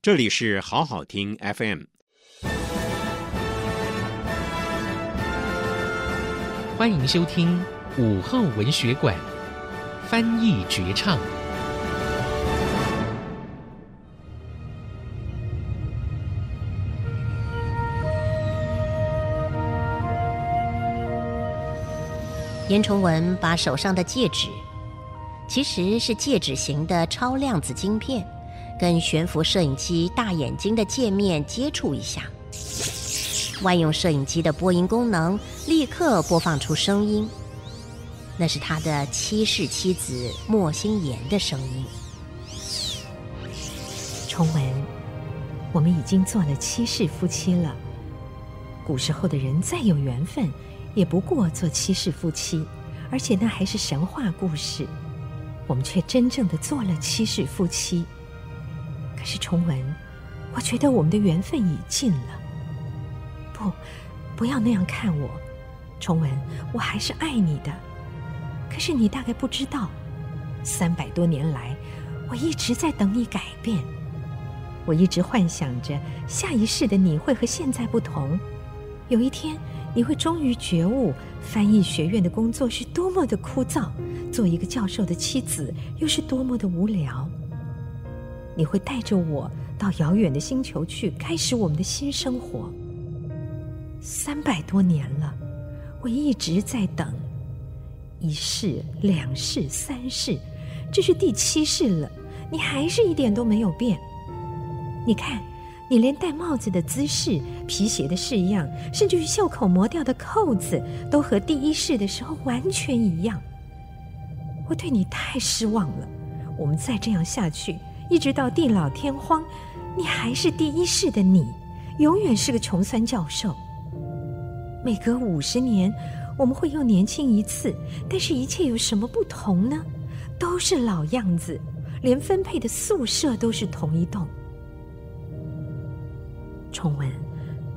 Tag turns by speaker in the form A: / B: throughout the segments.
A: 这里是好好听 FM，
B: 欢迎收听午后文学馆翻译绝唱。
C: 严崇文把手上的戒指，其实是戒指型的超量子晶片，跟悬浮摄影机大眼睛的界面接触一下，万用摄影机的播音功能立刻播放出声音，那是他的七世妻子莫心妍的声音。
D: 崇文，我们已经做了七世夫妻了。古时候的人再有缘分，也不过做七世夫妻，而且那还是神话故事。我们却真正的做了七世夫妻。可是崇文，我觉得我们的缘分已尽了。不，不要那样看我，崇文，我还是爱你的。可是你大概不知道，三百多年来，我一直在等你改变。我一直幻想着下一世的你会和现在不同，有一天。你会终于觉悟，翻译学院的工作是多么的枯燥，做一个教授的妻子又是多么的无聊。你会带着我到遥远的星球去，开始我们的新生活。三百多年了，我一直在等，一世、两世、三世，这是第七世了，你还是一点都没有变。你看。你连戴帽子的姿势、皮鞋的式样，甚至于袖口磨掉的扣子，都和第一世的时候完全一样。我对你太失望了。我们再这样下去，一直到地老天荒，你还是第一世的你，永远是个穷酸教授。每隔五十年，我们会又年轻一次，但是一切有什么不同呢？都是老样子，连分配的宿舍都是同一栋。崇文，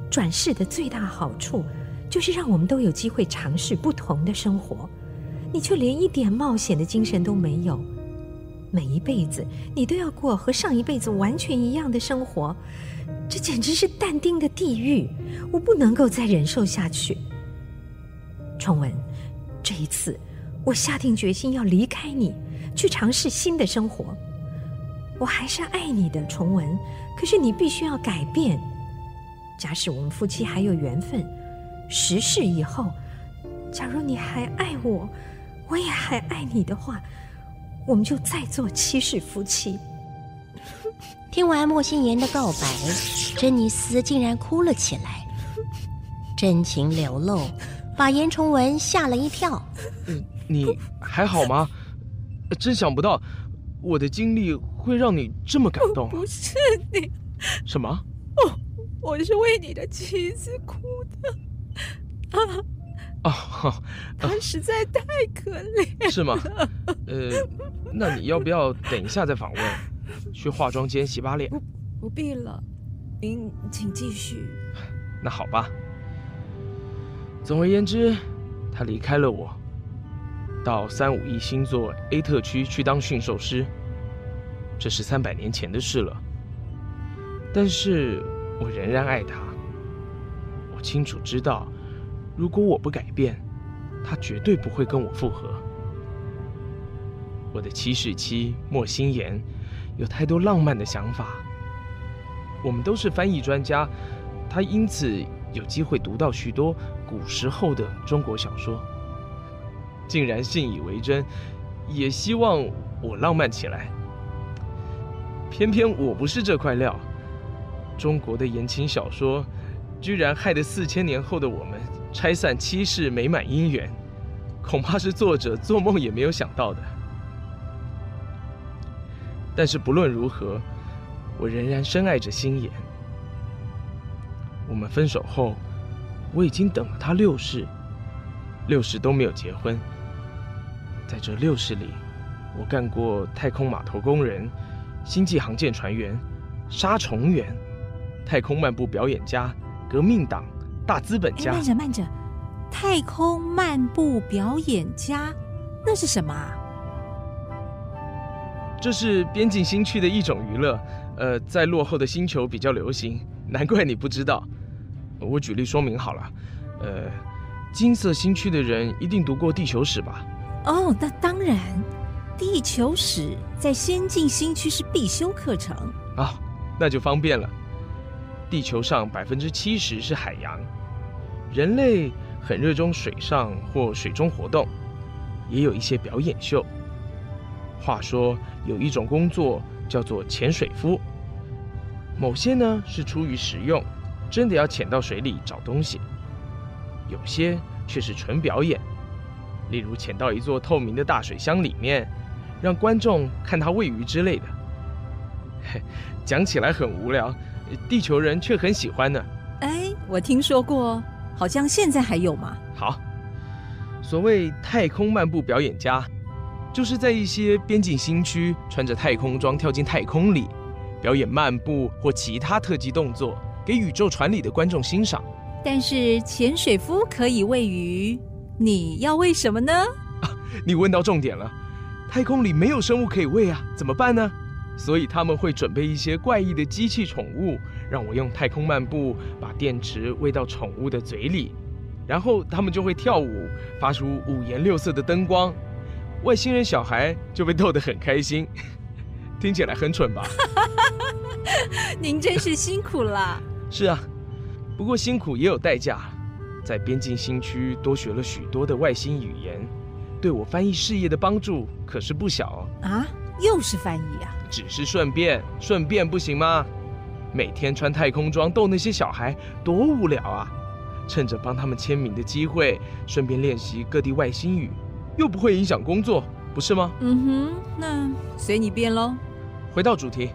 D: 转世的最大好处就是让我们都有机会尝试不同的生活，你却连一点冒险的精神都没有。每一辈子你都要过和上一辈子完全一样的生活，这简直是但丁的地狱，我不能够再忍受下去。崇文，这一次我下定决心要离开你，去尝试新的生活。我还是爱你的，崇文，可是你必须要改变。假使我们夫妻还有缘分，十世以后，假如你还爱我，我也还爱你的话，我们就再做七世夫妻。
C: 听完莫心妍的告白，珍妮斯竟然哭了起来，真情流露，把严崇文吓了一跳。
E: 你还好吗？真想不到，我的经历会让你这么感动。
F: 不是你。
E: 什么？
F: 哦。我是为你的妻子哭的，啊，
E: 哦，
F: 他实在太可怜，
E: 是吗？呃，那你要不要等一下再访问？去化妆间洗把脸？
F: 不，不必了，您请继续。
E: 那好吧。总而言之，他离开了我，到三五一星座 A 特区去当驯兽师，这是三百年前的事了。但是。我仍然爱他。我清楚知道，如果我不改变，他绝对不会跟我复合。我的七世妻莫心妍有太多浪漫的想法。我们都是翻译专家，他因此有机会读到许多古时候的中国小说，竟然信以为真，也希望我浪漫起来。偏偏我不是这块料。中国的言情小说，居然害得四千年后的我们拆散七世美满姻缘，恐怕是作者做梦也没有想到的。但是不论如何，我仍然深爱着心妍。我们分手后，我已经等了他六世，六世都没有结婚。在这六世里，我干过太空码头工人、星际航舰船员、杀虫员。太空漫步表演家、革命党、大资本家。
F: 慢着，慢着，太空漫步表演家，那是什么啊？
E: 这是边境新区的一种娱乐，呃，在落后的星球比较流行，难怪你不知道。我举例说明好了，呃，金色新区的人一定读过地球史吧？
F: 哦，那当然，地球史在先进新区是必修课程。
E: 啊，那就方便了。地球上百分之七十是海洋，人类很热衷水上或水中活动，也有一些表演秀。话说有一种工作叫做潜水夫，某些呢是出于实用，真的要潜到水里找东西；有些却是纯表演，例如潜到一座透明的大水箱里面，让观众看它喂鱼之类的。嘿，讲起来很无聊。地球人却很喜欢呢。
F: 哎，我听说过，好像现在还有吗？
E: 好，所谓太空漫步表演家，就是在一些边境新区穿着太空装跳进太空里，表演漫步或其他特技动作，给宇宙船里的观众欣赏。
F: 但是潜水夫可以喂鱼，你要喂什么呢？
E: 啊，你问到重点了，太空里没有生物可以喂啊，怎么办呢？所以他们会准备一些怪异的机器宠物，让我用太空漫步把电池喂到宠物的嘴里，然后他们就会跳舞，发出五颜六色的灯光，外星人小孩就被逗得很开心。听起来很蠢吧？
F: 您真是辛苦了。
E: 是啊，不过辛苦也有代价，在边境新区多学了许多的外星语言，对我翻译事业的帮助可是不小哦。
F: 啊，又是翻译啊？
E: 只是顺便，顺便不行吗？每天穿太空装逗那些小孩，多无聊啊！趁着帮他们签名的机会，顺便练习各地外星语，又不会影响工作，不是吗？
F: 嗯哼，那随你便喽。
E: 回到主题，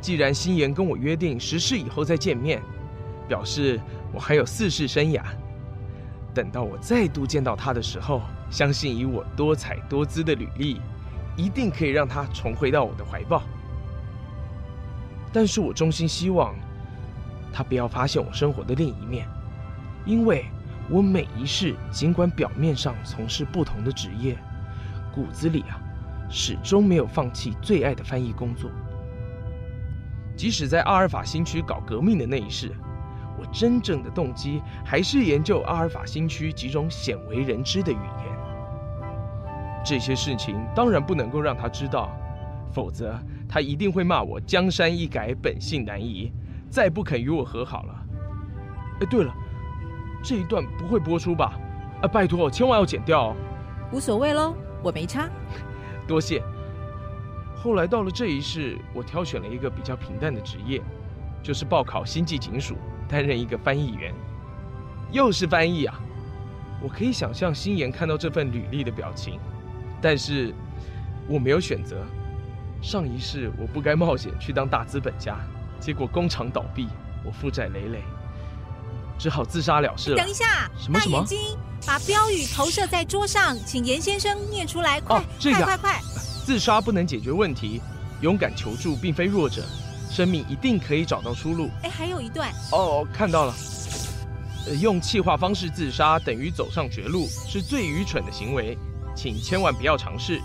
E: 既然星爷跟我约定十世以后再见面，表示我还有四世生涯。等到我再度见到他的时候，相信以我多彩多姿的履历。一定可以让他重回到我的怀抱，但是我衷心希望他不要发现我生活的另一面，因为我每一世尽管表面上从事不同的职业，骨子里啊，始终没有放弃最爱的翻译工作。即使在阿尔法新区搞革命的那一世，我真正的动机还是研究阿尔法新区几种鲜为人知的语言。这些事情当然不能够让他知道，否则他一定会骂我江山易改，本性难移，再不肯与我和好了。哎，对了，这一段不会播出吧？啊，拜托，千万要剪掉哦。
F: 无所谓喽，我没差。
E: 多谢。后来到了这一世，我挑选了一个比较平淡的职业，就是报考星际警署，担任一个翻译员。又是翻译啊！我可以想象星妍看到这份履历的表情。但是我没有选择。上一世我不该冒险去当大资本家，结果工厂倒闭，我负债累累，只好自杀了事了。
F: 等一下，
E: 什么什么？
F: 大眼睛，把标语投射在桌上，请严先生念出来。快，
E: 哦，这个，
F: 快快快！
E: 自杀不能解决问题，勇敢求助并非弱者，生命一定可以找到出路。
F: 哎，还有一段。
E: 哦，看到了。用气化方式自杀等于走上绝路，是最愚蠢的行为。请千万不要尝试。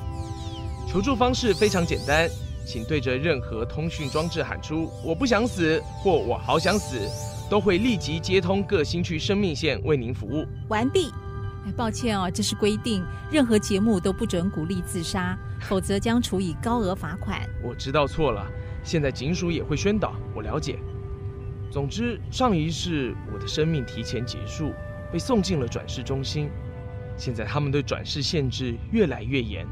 E: 求助方式非常简单，请对着任何通讯装置喊出“我不想死”或“我好想死”，都会立即接通各新区生命线为您服务。
F: 完毕。哎，抱歉哦，这是规定，任何节目都不准鼓励自杀，否则将处以高额罚款。
E: 我知道错了，现在警署也会宣导，我了解。总之，上一世我的生命提前结束，被送进了转世中心。现在他们对转世限制越来越严，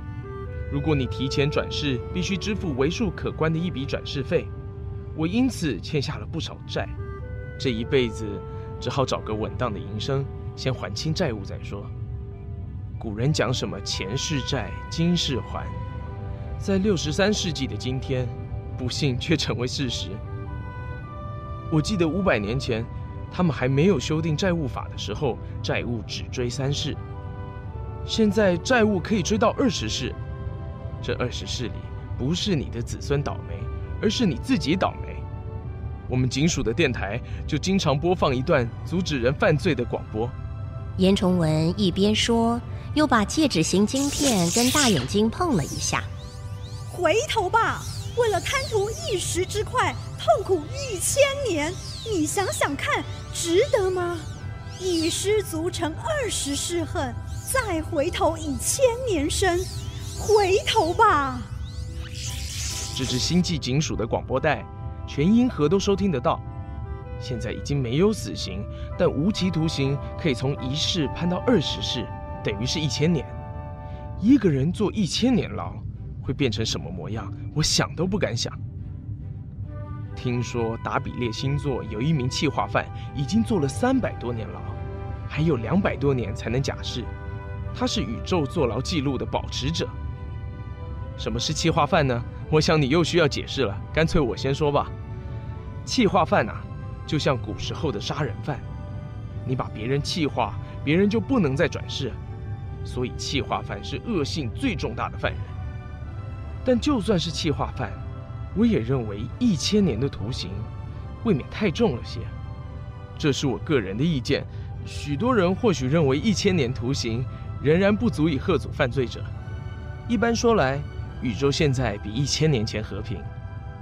E: 如果你提前转世，必须支付为数可观的一笔转世费。我因此欠下了不少债，这一辈子只好找个稳当的营生，先还清债务再说。古人讲什么前世债，今世还，在六十三世纪的今天，不幸却成为事实。我记得五百年前，他们还没有修订债务法的时候，债务只追三世。现在债务可以追到二十世，这二十世里不是你的子孙倒霉，而是你自己倒霉。我们警署的电台就经常播放一段阻止人犯罪的广播。
C: 严崇文一边说，又把戒指型晶片跟大眼睛碰了一下。
F: 回头吧，
G: 为了贪图一时之快，痛苦一千年，你想想看，值得吗？一失足成二十世恨，再回头已千年身，回头吧。
E: 这是星际警署的广播带，全银河都收听得到。现在已经没有死刑，但无期徒刑可以从一世判到二十世，等于是一千年。一个人坐一千年牢，会变成什么模样？我想都不敢想。听说达比列星座有一名气化犯，已经坐了三百多年牢，还有两百多年才能假释。他是宇宙坐牢记录的保持者。什么是气化犯呢？我想你又需要解释了，干脆我先说吧。气化犯啊，就像古时候的杀人犯，你把别人气化，别人就不能再转世，所以气化犯是恶性最重大的犯人。但就算是气化犯，我也认为一千年的徒刑未免太重了些。这是我个人的意见，许多人或许认为一千年徒刑仍然不足以吓阻犯罪者。一般说来，宇宙现在比一千年前和平，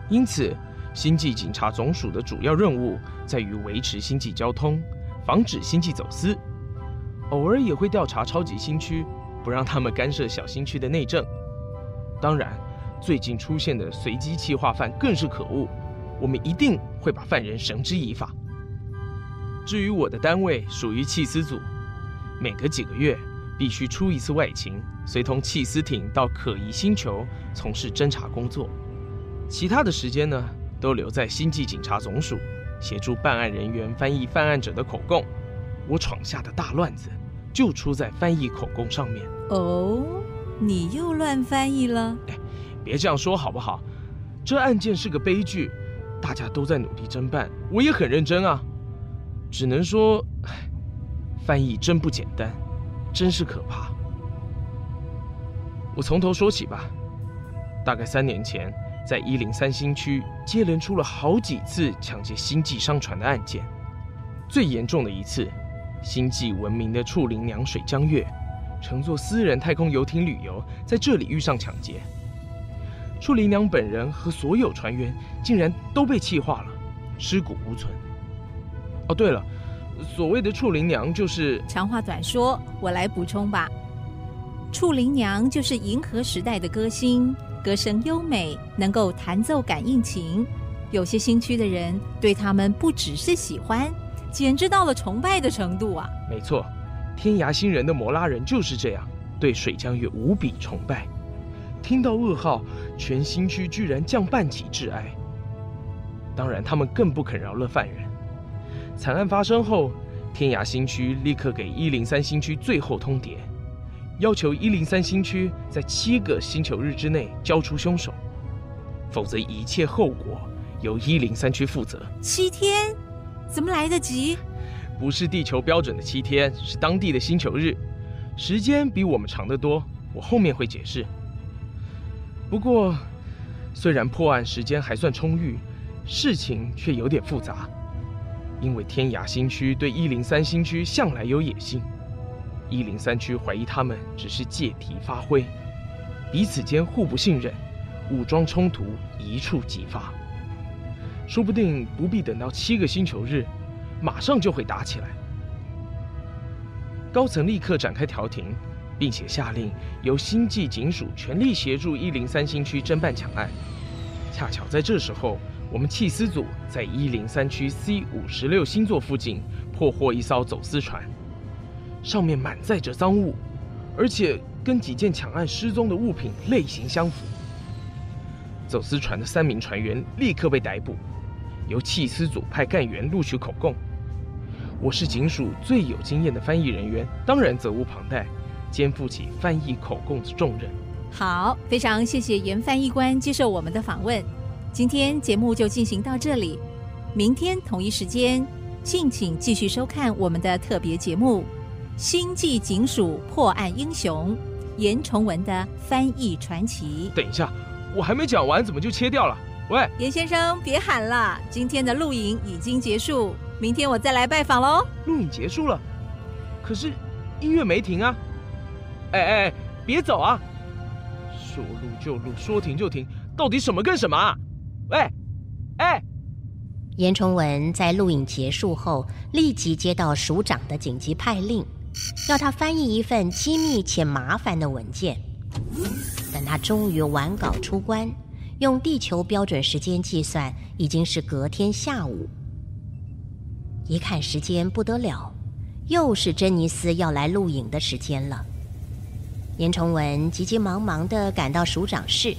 E: 因此。星际警察总署的主要任务在于维持星际交通，防止星际走私，偶尔也会调查超级星区，不让他们干涉小星区的内政。当然，最近出现的随机气化犯更是可恶，我们一定会把犯人绳之以法。至于我的单位属于缉私组，每隔几个月必须出一次外勤，随同缉私艇到可疑星球从事侦查工作。其他的时间呢，都留在星际警察总署，协助办案人员翻译犯案者的口供。我闯下的大乱子，就出在翻译口供上面。
F: 哦，你又乱翻译了？
E: 哎，别这样说好不好？这案件是个悲剧，大家都在努力侦办，我也很认真啊。只能说，翻译真不简单，真是可怕。我从头说起吧，大概三年前。在一零三星区接连出了好几次抢劫星际商船的案件，最严重的一次，星际闻名的处灵娘水江月乘坐私人太空游艇旅游，在这里遇上抢劫。处灵娘本人和所有船员竟然都被气化了，尸骨无存。哦，对了，所谓的处灵娘就是……
F: 长话短说，我来补充吧。处灵娘就是银河时代的歌星。歌声优美，能够弹奏感应琴，有些新区的人对他们不只是喜欢，简直到了崇拜的程度啊！
E: 没错，天涯星人的摩拉人就是这样，对水江月无比崇拜。听到噩耗，全新区居然降半旗致哀。当然，他们更不肯饶了犯人。惨案发生后，天涯新区立刻给一零三新区最后通牒。要求一零三新区在七个星球日之内交出凶手，否则一切后果由一零三区负责。
F: 七天？怎么来得及？
E: 不是地球标准的七天，是当地的星球日，时间比我们长得多。我后面会解释。不过，虽然破案时间还算充裕，事情却有点复杂，因为天涯新区对一零三新区向来有野心。一零三区怀疑他们只是借题发挥，彼此间互不信任，武装冲突一触即发。说不定不必等到七个星球日，马上就会打起来。高层立刻展开调停，并且下令由星际警署全力协助一零三星区侦办抢案。恰巧在这时候，我们缉私组在一零三区 C 五十六星座附近破获一艘走私船。上面满载着赃物，而且跟几件抢案失踪的物品类型相符。走私船的三名船员立刻被逮捕，由缉私组派干员录取口供。我是警署最有经验的翻译人员，当然责无旁贷，肩负起翻译口供的重任。
F: 好，非常谢谢严翻译官接受我们的访问。今天节目就进行到这里，明天同一时间，敬请继续收看我们的特别节目。星际警署破案英雄严崇文的翻译传奇。
E: 等一下，我还没讲完，怎么就切掉了？喂，
F: 严先生，别喊了，今天的录影已经结束，明天我再来拜访喽。
E: 录影结束了，可是音乐没停啊！哎哎哎，别走啊！说录就录，说停就停，到底什么跟什么啊？喂，哎！
C: 严崇文在录影结束后，立即接到署长的紧急派令，要他翻译一份机密且麻烦的文件。等他终于完稿出关，用地球标准时间计算，已经是隔天下午。一看时间不得了，又是珍妮斯要来录影的时间了。严崇文急急忙忙地赶到署长室，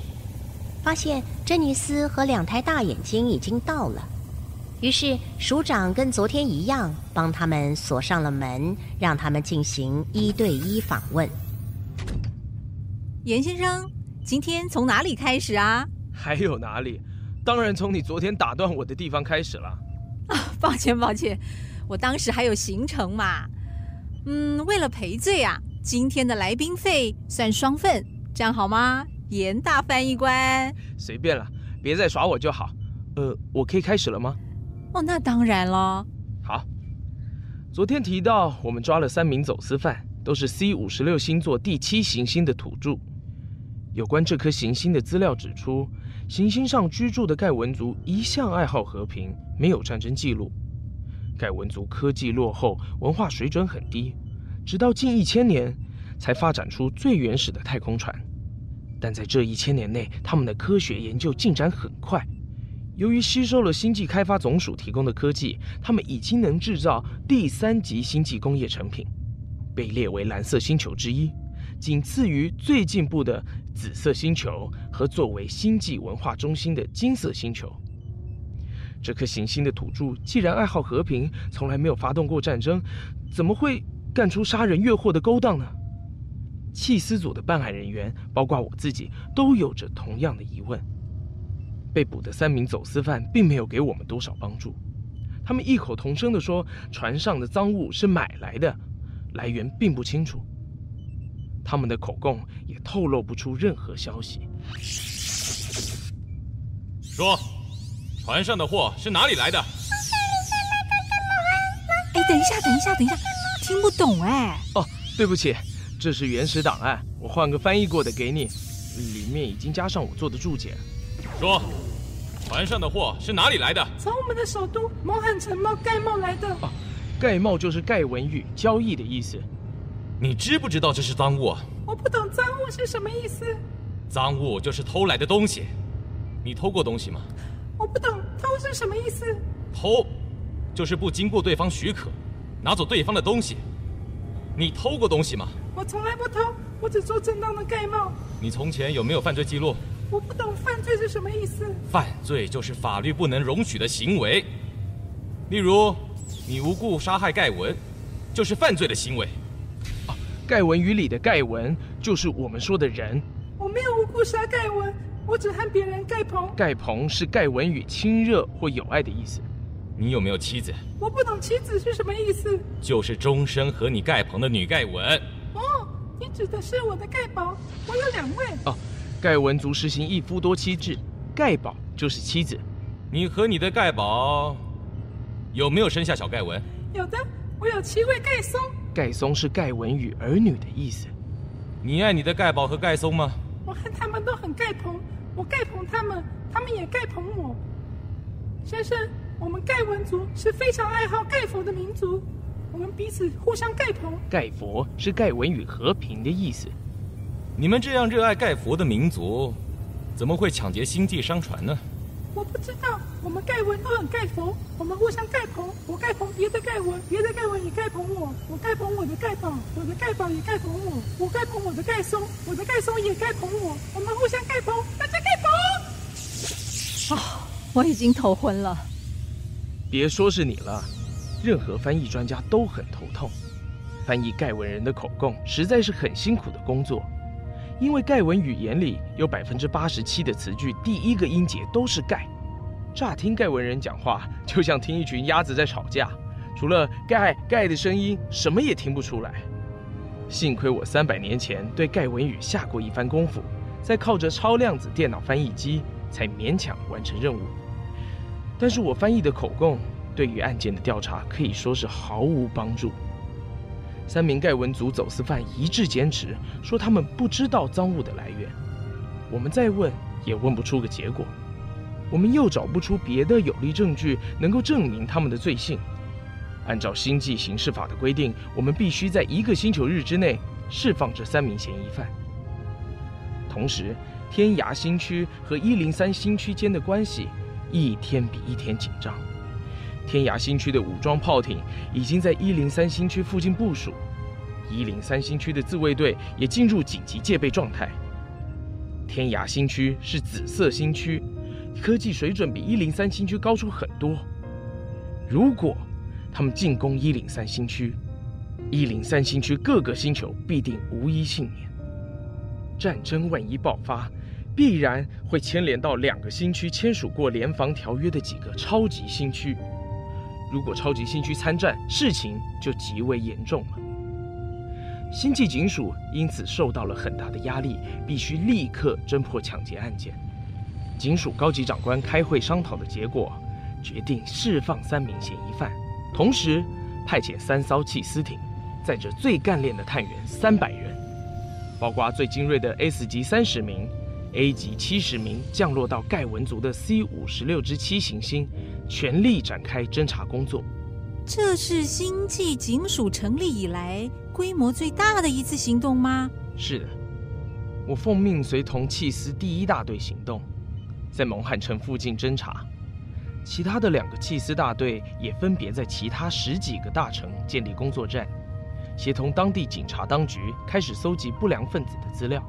C: 发现珍妮斯和两台大眼睛已经到了。于是署长跟昨天一样，帮他们锁上了门，让他们进行一对一访问。
F: 严先生，今天从哪里开始啊？
E: 还有哪里？当然从你昨天打断我的地方开始了。
F: 啊，抱歉抱歉，我当时还有行程嘛。嗯，为了赔罪啊，今天的来宾费算双份，这样好吗？严大翻译官。
E: 随便了，别再耍我就好。呃，我可以开始了吗？
F: 哦，那当然了。
E: 好，昨天提到我们抓了三名走私犯，都是 C 五十六星座第七行星的土著。有关这颗行星的资料指出，行星上居住的盖文族一向爱好和平，没有战争记录。盖文族科技落后，文化水准很低，直到近一千年才发展出最原始的太空船。但在这一千年内，他们的科学研究进展很快。由于吸收了星际开发总署提供的科技，他们已经能制造第三级星际工业成品，被列为蓝色星球之一。仅次于最进步的紫色星球和作为星际文化中心的金色星球。这颗行星的土著既然爱好和平，从来没有发动过战争，怎么会干出杀人越货的勾当呢？缉私组的办案人员，包括我自己，都有着同样的疑问。被捕的三名走私犯并没有给我们多少帮助，他们异口同声地说，船上的赃物是买来的，来源并不清楚。他们的口供也透露不出任何消息。
H: 说，船上的货是哪里来的？
F: 哎，等一下，等一下，等一下，听不懂哎。
E: 哦，对不起，这是原始档案，我换个翻译过的给你，里面已经加上我做的注解。
H: 说，船上的货是哪里来的？
I: 从我们的首都蒙罕城贸盖贸来的。
E: 哦，盖贸就是盖文玉交易的意思。
H: 你知不知道这是赃物？
I: 我不懂赃物是什么意思。
H: 赃物就是偷来的东西。你偷过东西吗？
I: 我不懂偷是什么意思。
H: 偷，就是不经过对方许可，拿走对方的东西。你偷过东西吗？
I: 我从来不偷，我只做正当的盖帽。
H: 你从前有没有犯罪记录？
I: 我不懂犯罪是什么意思。
H: 犯罪就是法律不能容许的行为。例如，你无故杀害盖文，就是犯罪的行为。
E: 啊盖文语里的盖文就是我们说的人。
I: 我没有无故杀盖文，我只和别人盖棚。
E: 盖棚是盖文语亲热或友爱的意思。
H: 你有没有妻子？
I: 我不懂妻子是什么意思。
H: 就是终身和你盖棚的女盖文。
I: 哦，你指的是我的盖宝？我有两位。
E: 哦，盖文族实行一夫多妻制，盖宝就是妻子。
H: 你和你的盖宝有没有生下小盖文？
I: 有的，我有七位盖松。
E: 盖松是盖文与儿女的意思。
H: 你爱你的盖宝和盖松吗？
I: 我和他们都很盖棚，我盖棚他们，他们也盖棚我。先生，我们盖文族是非常爱好盖佛的民族，我们彼此互相盖佛。
E: 盖佛是盖文与和平的意思。
H: 你们这样热爱盖佛的民族，怎么会抢劫星际商船呢？
I: 我不知道，我们盖文都很盖佛，我们互相盖棚。我盖棚别的盖文，别的盖文也盖棚我。我盖棚我的盖宝，我的盖宝也盖棚我。我盖棚我的盖松，我的盖松也盖棚我。我们互相盖棚，大家盖棚。
F: 啊、哦，我已经头昏了。
E: 别说是你了，任何翻译专家都很头痛。翻译盖文人的口供实在是很辛苦的工作。因为盖文语言里有百分之八十七的词句，第一个音节都是盖。乍听盖文人讲话，就像听一群鸭子在吵架，除了盖盖的声音，什么也听不出来。幸亏我三百年前对盖文语下过一番功夫，再靠着超量子电脑翻译机，才勉强完成任务。但是我翻译的口供，对于案件的调查可以说是毫无帮助。三名盖文族走私犯一致坚持说他们不知道赃物的来源，我们再问也问不出个结果。我们又找不出别的有力证据能够证明他们的罪行。按照星际刑事法的规定，我们必须在一个星球日之内释放这三名嫌疑犯。同时，天涯星区和一零三星区间的关系一天比一天紧张。天涯新区的武装炮艇已经在一零三星区附近部署，一零三星区的自卫队也进入紧急戒备状态。天涯新区是紫色星区，科技水准比一零三星区高出很多。如果他们进攻一零三星区，一零三星区各个星球必定无一幸免。战争万一爆发，必然会牵连到两个星区签署过联防条约的几个超级星区。如果超级星区参战，事情就极为严重了。星际警署因此受到了很大的压力，必须立刻侦破抢劫案件。警署高级长官开会商讨的结果，决定释放三名嫌疑犯，同时派遣三艘缉私艇，载着最干练的探员三百人，包括最精锐的 S 级三十名、A 级七十名，降落到盖文族的 C 五十六之七行星，全力展开侦查工作。
F: 这是星际警署成立以来规模最大的一次行动吗？
E: 是的，我奉命随同契斯第一大队行动，在蒙汉城附近侦查。其他的两个契斯大队也分别在其他十几个大城建立工作站，协同当地警察当局开始搜集不良分子的资料。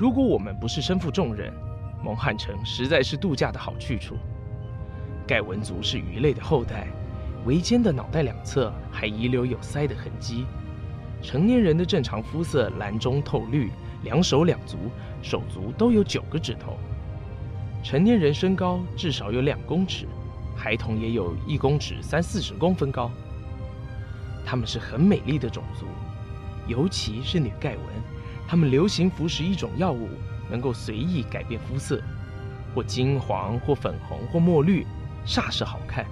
E: 如果我们不是身负重任，蒙汉城实在是度假的好去处。盖文族是鱼类的后代，围肩的脑袋两侧还遗留有鳃的痕迹。成年人的正常肤色蓝中透绿，两手两足手足都有九个指头。成年人身高至少有两公尺，孩童也有一公尺三四十公分高。他们是很美丽的种族，尤其是女盖文，他们流行服食一种药物，能够随意改变肤色，或金黄，或粉红，或墨绿。煞是好看。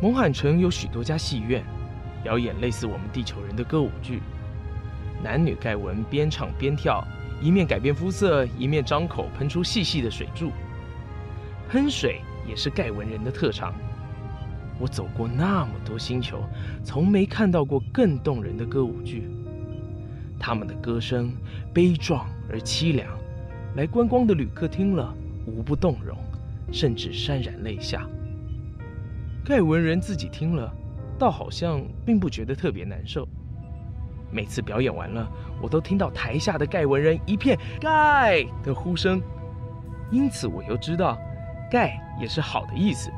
E: 蒙罕城有许多家戏院，表演类似我们地球人的歌舞剧。男女盖文边唱边跳，一面改变肤色，一面张口喷出细细的水柱。喷水也是盖文人的特长。我走过那么多星球，从没看到过更动人的歌舞剧。他们的歌声悲壮而凄凉，来观光的旅客听了无不动容。甚至潸然泪下。盖文人自己听了，倒好像并不觉得特别难受。每次表演完了，我都听到台下的盖文人一片“盖”的呼声，因此我又知道“盖”也是好的意思。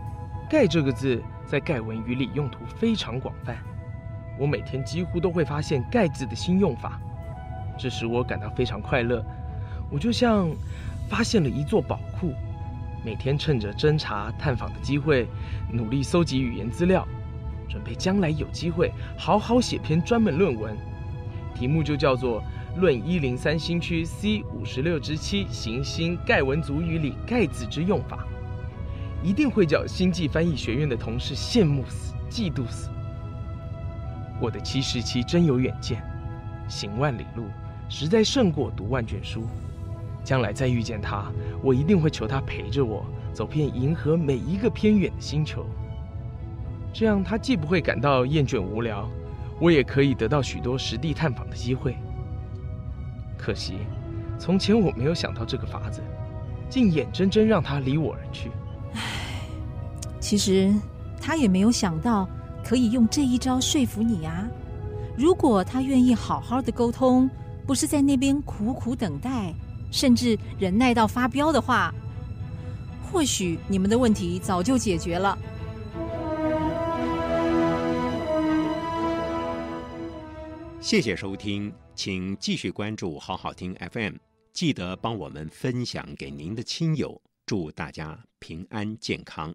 E: “盖”这个字在盖文语里用途非常广泛，我每天几乎都会发现“盖”字的新用法，这使我感到非常快乐。我就像发现了一座宝库。每天趁着侦查探访的机会，努力搜集语言资料，准备将来有机会好好写篇专门论文，题目就叫做《论一零三星区 C 五十六之七行星盖文族语里盖字之用法》，一定会叫星际翻译学院的同事羡慕死、嫉妒死。我的七十七真有远见，行万里路，实在胜过读万卷书。将来再遇见他，我一定会求他陪着我走遍银河每一个偏远的星球。这样他既不会感到厌倦无聊，我也可以得到许多实地探访的机会。可惜，从前我没有想到这个法子，竟眼睁睁让他离我而去。
F: 唉，其实他也没有想到可以用这一招说服你啊。如果他愿意好好的沟通，不是在那边苦苦等待。甚至忍耐到发飙的话，或许你们的问题早就解决了。
A: 谢谢收听，请继续关注好好听 FM，记得帮我们分享给您的亲友，祝大家平安健康。